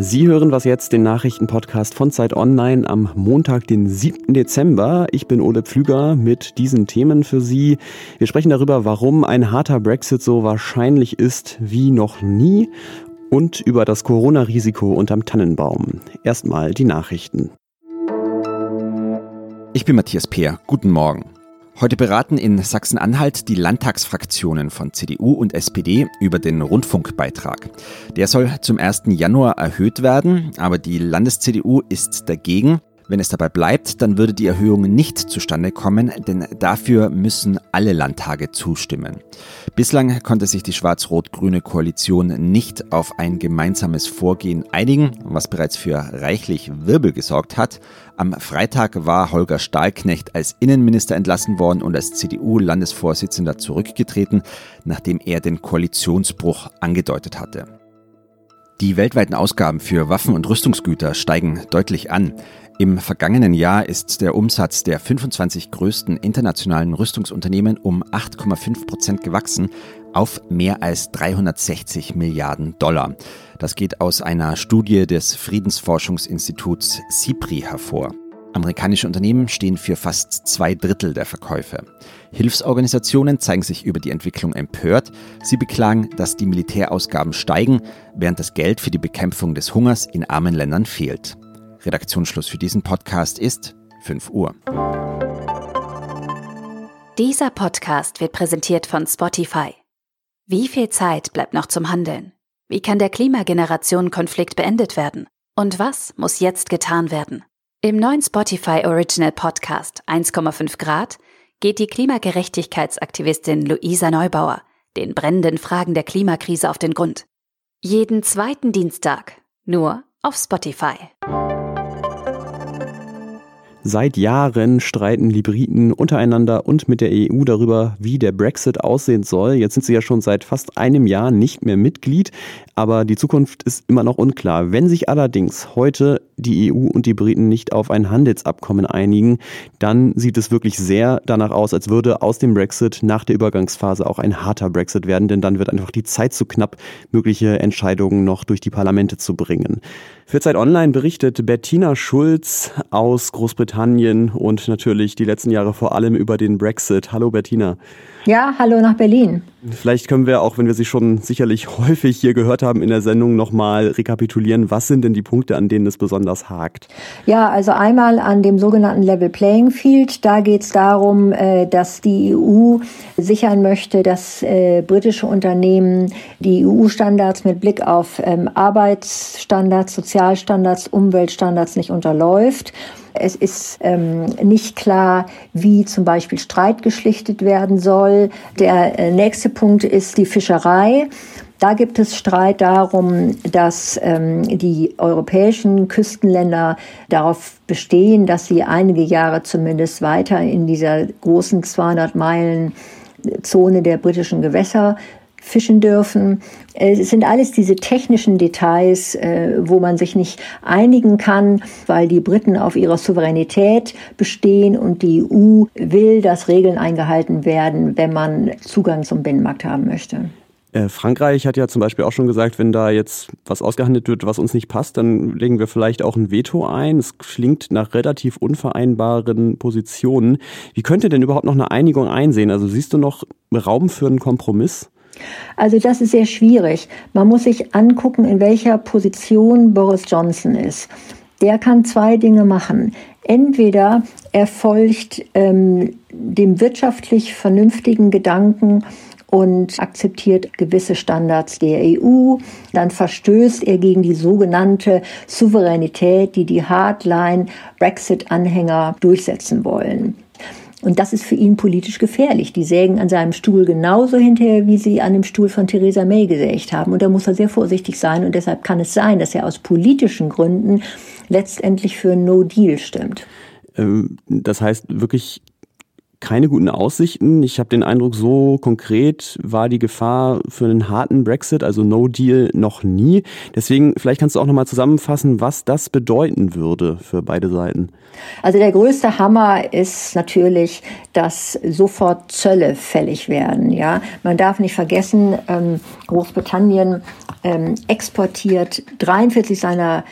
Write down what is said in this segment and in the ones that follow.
Sie hören was jetzt, den Nachrichtenpodcast von Zeit Online am Montag, den 7. Dezember. Ich bin Ole Pflüger mit diesen Themen für Sie. Wir sprechen darüber, warum ein harter Brexit so wahrscheinlich ist wie noch nie und über das Corona-Risiko unterm Tannenbaum. Erstmal die Nachrichten. Ich bin Matthias Peer. Guten Morgen. Heute beraten in Sachsen-Anhalt die Landtagsfraktionen von CDU und SPD über den Rundfunkbeitrag. Der soll zum 1. Januar erhöht werden, aber die Landes-CDU ist dagegen. Wenn es dabei bleibt, dann würde die Erhöhung nicht zustande kommen, denn dafür müssen alle Landtage zustimmen. Bislang konnte sich die schwarz-rot-grüne Koalition nicht auf ein gemeinsames Vorgehen einigen, was bereits für reichlich Wirbel gesorgt hat. Am Freitag war Holger Stahlknecht als Innenminister entlassen worden und als CDU-Landesvorsitzender zurückgetreten, nachdem er den Koalitionsbruch angedeutet hatte. Die weltweiten Ausgaben für Waffen und Rüstungsgüter steigen deutlich an. Im vergangenen Jahr ist der Umsatz der 25 größten internationalen Rüstungsunternehmen um 8,5 Prozent gewachsen auf mehr als 360 Milliarden Dollar. Das geht aus einer Studie des Friedensforschungsinstituts CIPRI hervor. Amerikanische Unternehmen stehen für fast zwei Drittel der Verkäufe. Hilfsorganisationen zeigen sich über die Entwicklung empört. Sie beklagen, dass die Militärausgaben steigen, während das Geld für die Bekämpfung des Hungers in armen Ländern fehlt. Redaktionsschluss für diesen Podcast ist 5 Uhr. Dieser Podcast wird präsentiert von Spotify. Wie viel Zeit bleibt noch zum Handeln? Wie kann der Klimageneration-Konflikt beendet werden? Und was muss jetzt getan werden? Im neuen Spotify Original Podcast 1,5 Grad geht die Klimagerechtigkeitsaktivistin Luisa Neubauer den brennenden Fragen der Klimakrise auf den Grund. Jeden zweiten Dienstag, nur auf Spotify. Seit Jahren streiten die Briten untereinander und mit der EU darüber, wie der Brexit aussehen soll. Jetzt sind sie ja schon seit fast einem Jahr nicht mehr Mitglied, aber die Zukunft ist immer noch unklar. Wenn sich allerdings heute die EU und die Briten nicht auf ein Handelsabkommen einigen, dann sieht es wirklich sehr danach aus, als würde aus dem Brexit nach der Übergangsphase auch ein harter Brexit werden, denn dann wird einfach die Zeit zu knapp, mögliche Entscheidungen noch durch die Parlamente zu bringen. Für Zeit Online berichtet Bettina Schulz aus Großbritannien und natürlich die letzten Jahre vor allem über den Brexit. Hallo Bettina. Ja, hallo nach Berlin. Vielleicht können wir, auch wenn wir sie schon sicherlich häufig hier gehört haben in der Sendung, nochmal rekapitulieren. Was sind denn die Punkte, an denen es besonders hakt? Ja, also einmal an dem sogenannten Level Playing Field. Da geht es darum, äh, dass die EU sichern möchte, dass äh, britische Unternehmen die EU-Standards mit Blick auf ähm, Arbeitsstandards, Sozialstandards, Umweltstandards nicht unterläuft. Es ist ähm, nicht klar, wie zum Beispiel Streit geschlichtet werden soll. Der äh, nächste Punkt ist die Fischerei. Da gibt es Streit darum, dass ähm, die europäischen Küstenländer darauf bestehen, dass sie einige Jahre zumindest weiter in dieser großen 200 Meilen Zone der britischen Gewässer fischen dürfen. Es sind alles diese technischen Details, äh, wo man sich nicht einigen kann, weil die Briten auf ihrer Souveränität bestehen und die EU will, dass Regeln eingehalten werden, wenn man Zugang zum Binnenmarkt haben möchte. Äh, Frankreich hat ja zum Beispiel auch schon gesagt, wenn da jetzt was ausgehandelt wird, was uns nicht passt, dann legen wir vielleicht auch ein Veto ein. Es klingt nach relativ unvereinbaren Positionen. Wie könnte denn überhaupt noch eine Einigung einsehen? Also siehst du noch Raum für einen Kompromiss? Also das ist sehr schwierig. Man muss sich angucken, in welcher Position Boris Johnson ist. Der kann zwei Dinge machen. Entweder er folgt ähm, dem wirtschaftlich vernünftigen Gedanken und akzeptiert gewisse Standards der EU. Dann verstößt er gegen die sogenannte Souveränität, die die Hardline-Brexit-Anhänger durchsetzen wollen. Und das ist für ihn politisch gefährlich. Die sägen an seinem Stuhl genauso hinterher, wie sie an dem Stuhl von Theresa May gesägt haben. Und da muss er sehr vorsichtig sein. Und deshalb kann es sein, dass er aus politischen Gründen letztendlich für No Deal stimmt. Ähm, das heißt wirklich keine guten Aussichten. Ich habe den Eindruck, so konkret war die Gefahr für einen harten Brexit, also No Deal, noch nie. Deswegen, vielleicht kannst du auch nochmal zusammenfassen, was das bedeuten würde für beide Seiten. Also der größte Hammer ist natürlich, dass sofort Zölle fällig werden. Ja, man darf nicht vergessen, ähm, Großbritannien ähm, exportiert 43 seiner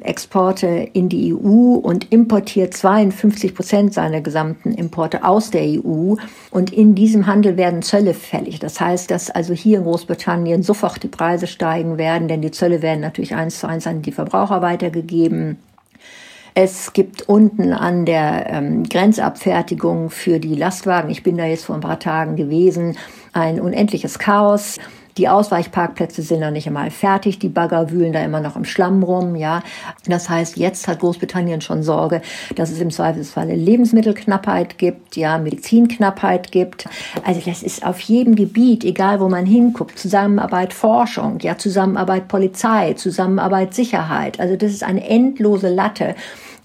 Exporte in die EU und importiert 52 Prozent seiner gesamten Importe aus der EU. Und in diesem Handel werden Zölle fällig. Das heißt, dass also hier in Großbritannien sofort die Preise steigen werden, denn die Zölle werden natürlich eins zu eins an die Verbraucher weitergegeben. Es gibt unten an der ähm, Grenzabfertigung für die Lastwagen, ich bin da jetzt vor ein paar Tagen gewesen, ein unendliches Chaos. Die Ausweichparkplätze sind noch nicht einmal fertig. Die Bagger wühlen da immer noch im Schlamm rum, ja. Das heißt, jetzt hat Großbritannien schon Sorge, dass es im Zweifelsfalle Lebensmittelknappheit gibt, ja, Medizinknappheit gibt. Also das ist auf jedem Gebiet, egal wo man hinguckt, Zusammenarbeit Forschung, ja, Zusammenarbeit Polizei, Zusammenarbeit Sicherheit. Also das ist eine endlose Latte.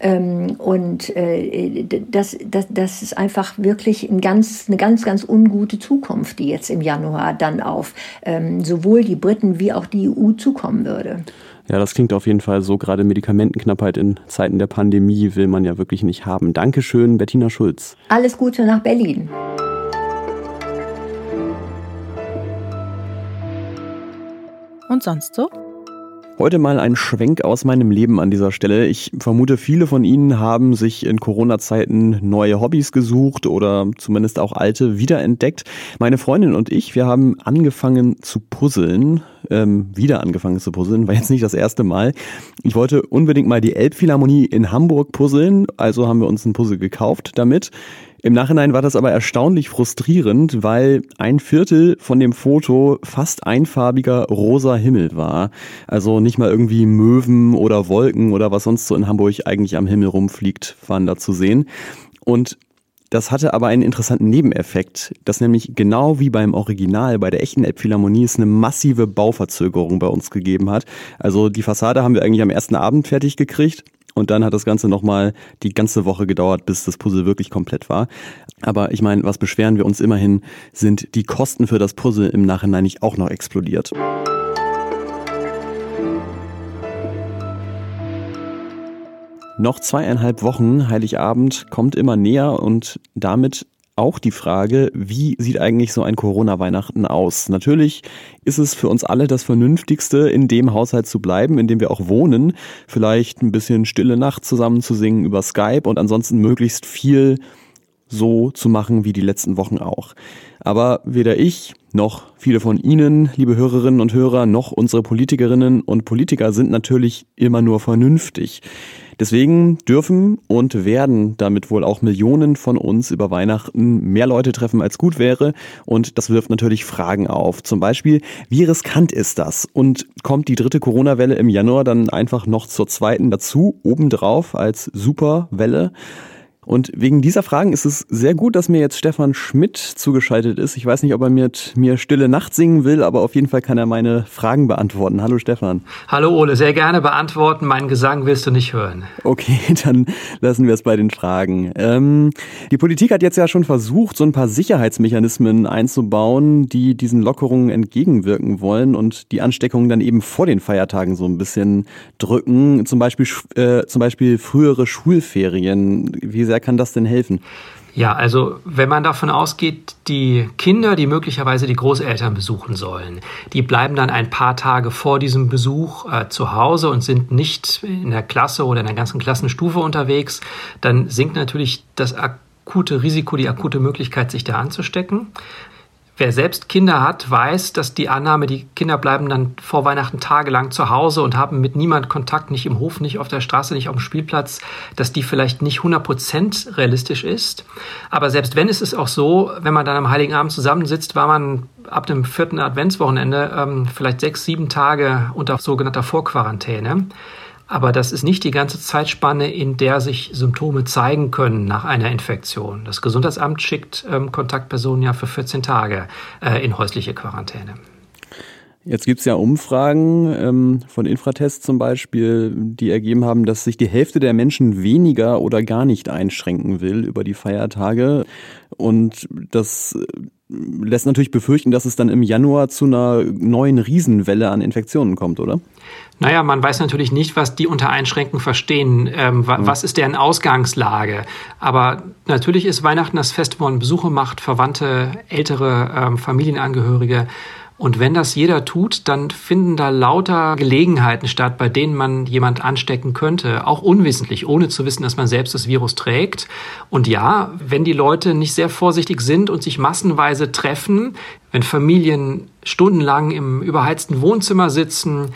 Ähm, und äh, das, das, das ist einfach wirklich ein ganz, eine ganz, ganz ungute Zukunft, die jetzt im Januar dann auf ähm, sowohl die Briten wie auch die EU zukommen würde. Ja, das klingt auf jeden Fall so. Gerade Medikamentenknappheit in Zeiten der Pandemie will man ja wirklich nicht haben. Dankeschön, Bettina Schulz. Alles Gute nach Berlin. Und sonst so? Heute mal ein Schwenk aus meinem Leben an dieser Stelle. Ich vermute, viele von Ihnen haben sich in Corona-Zeiten neue Hobbys gesucht oder zumindest auch alte wiederentdeckt. Meine Freundin und ich, wir haben angefangen zu puzzeln, ähm, wieder angefangen zu puzzeln, war jetzt nicht das erste Mal. Ich wollte unbedingt mal die Elbphilharmonie in Hamburg puzzeln, also haben wir uns ein Puzzle gekauft damit. Im Nachhinein war das aber erstaunlich frustrierend, weil ein Viertel von dem Foto fast einfarbiger rosa Himmel war. Also nicht mal irgendwie Möwen oder Wolken oder was sonst so in Hamburg eigentlich am Himmel rumfliegt, waren da zu sehen. Und das hatte aber einen interessanten Nebeneffekt, dass nämlich genau wie beim Original, bei der echten Elbphilharmonie, es eine massive Bauverzögerung bei uns gegeben hat. Also die Fassade haben wir eigentlich am ersten Abend fertig gekriegt und dann hat das Ganze nochmal die ganze Woche gedauert, bis das Puzzle wirklich komplett war. Aber ich meine, was beschweren wir uns immerhin, sind die Kosten für das Puzzle im Nachhinein nicht auch noch explodiert. Noch zweieinhalb Wochen, Heiligabend, kommt immer näher und damit auch die Frage, wie sieht eigentlich so ein Corona-Weihnachten aus? Natürlich ist es für uns alle das Vernünftigste, in dem Haushalt zu bleiben, in dem wir auch wohnen. Vielleicht ein bisschen stille Nacht zusammen zu singen über Skype und ansonsten möglichst viel so zu machen wie die letzten Wochen auch. Aber weder ich noch viele von Ihnen, liebe Hörerinnen und Hörer, noch unsere Politikerinnen und Politiker sind natürlich immer nur vernünftig. Deswegen dürfen und werden damit wohl auch Millionen von uns über Weihnachten mehr Leute treffen, als gut wäre. Und das wirft natürlich Fragen auf. Zum Beispiel, wie riskant ist das? Und kommt die dritte Corona-Welle im Januar dann einfach noch zur zweiten dazu, obendrauf als Superwelle? Und wegen dieser Fragen ist es sehr gut, dass mir jetzt Stefan Schmidt zugeschaltet ist. Ich weiß nicht, ob er mit mir Stille Nacht singen will, aber auf jeden Fall kann er meine Fragen beantworten. Hallo Stefan. Hallo Ole, sehr gerne beantworten. Meinen Gesang willst du nicht hören. Okay, dann lassen wir es bei den Fragen. Ähm, die Politik hat jetzt ja schon versucht, so ein paar Sicherheitsmechanismen einzubauen, die diesen Lockerungen entgegenwirken wollen und die Ansteckungen dann eben vor den Feiertagen so ein bisschen drücken. Zum Beispiel, äh, zum Beispiel frühere Schulferien. Wie sehr kann das denn helfen? Ja, also wenn man davon ausgeht, die Kinder, die möglicherweise die Großeltern besuchen sollen, die bleiben dann ein paar Tage vor diesem Besuch äh, zu Hause und sind nicht in der Klasse oder in der ganzen Klassenstufe unterwegs, dann sinkt natürlich das akute Risiko, die akute Möglichkeit, sich da anzustecken. Wer selbst Kinder hat, weiß, dass die Annahme, die Kinder bleiben dann vor Weihnachten tagelang zu Hause und haben mit niemand Kontakt, nicht im Hof, nicht auf der Straße, nicht auf dem Spielplatz, dass die vielleicht nicht 100% realistisch ist. Aber selbst wenn es ist auch so, wenn man dann am Heiligen Abend zusammensitzt, war man ab dem vierten Adventswochenende ähm, vielleicht sechs, sieben Tage unter sogenannter Vorquarantäne. Aber das ist nicht die ganze Zeitspanne, in der sich Symptome zeigen können nach einer Infektion. Das Gesundheitsamt schickt ähm, Kontaktpersonen ja für 14 Tage äh, in häusliche Quarantäne. Jetzt gibt es ja Umfragen ähm, von Infratest zum Beispiel, die ergeben haben, dass sich die Hälfte der Menschen weniger oder gar nicht einschränken will über die Feiertage. Und das lässt natürlich befürchten, dass es dann im Januar zu einer neuen Riesenwelle an Infektionen kommt, oder? Naja, man weiß natürlich nicht, was die unter Einschränken verstehen. Ähm, wa mhm. Was ist deren Ausgangslage? Aber natürlich ist Weihnachten das Fest, wo man Besuche macht, Verwandte, ältere ähm, Familienangehörige. Und wenn das jeder tut, dann finden da lauter Gelegenheiten statt, bei denen man jemand anstecken könnte, auch unwissentlich, ohne zu wissen, dass man selbst das Virus trägt. Und ja, wenn die Leute nicht sehr vorsichtig sind und sich massenweise treffen, wenn Familien stundenlang im überheizten Wohnzimmer sitzen,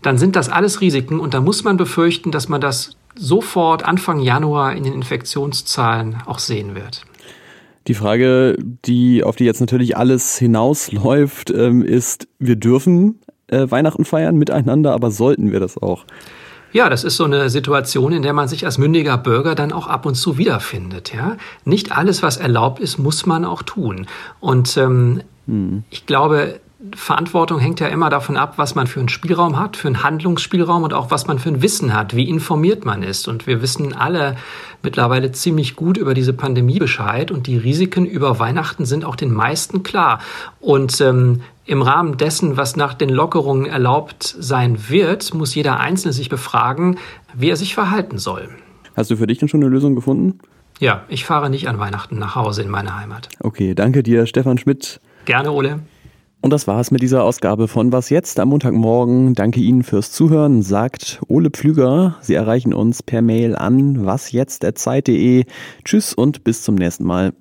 dann sind das alles Risiken und da muss man befürchten, dass man das sofort Anfang Januar in den Infektionszahlen auch sehen wird. Die Frage, die, auf die jetzt natürlich alles hinausläuft, ähm, ist, wir dürfen äh, Weihnachten feiern miteinander, aber sollten wir das auch? Ja, das ist so eine Situation, in der man sich als mündiger Bürger dann auch ab und zu wiederfindet. Ja? Nicht alles, was erlaubt ist, muss man auch tun. Und ähm, hm. ich glaube, Verantwortung hängt ja immer davon ab, was man für einen Spielraum hat, für einen Handlungsspielraum und auch was man für ein Wissen hat, wie informiert man ist. Und wir wissen alle mittlerweile ziemlich gut über diese Pandemie Bescheid und die Risiken über Weihnachten sind auch den meisten klar. Und ähm, im Rahmen dessen, was nach den Lockerungen erlaubt sein wird, muss jeder Einzelne sich befragen, wie er sich verhalten soll. Hast du für dich denn schon eine Lösung gefunden? Ja, ich fahre nicht an Weihnachten nach Hause in meine Heimat. Okay, danke dir, Stefan Schmidt. Gerne, Ole. Und das war es mit dieser Ausgabe von Was jetzt am Montagmorgen. Danke Ihnen fürs Zuhören, sagt Ole Pflüger. Sie erreichen uns per Mail an wasjetzt.zeit.de. Tschüss und bis zum nächsten Mal.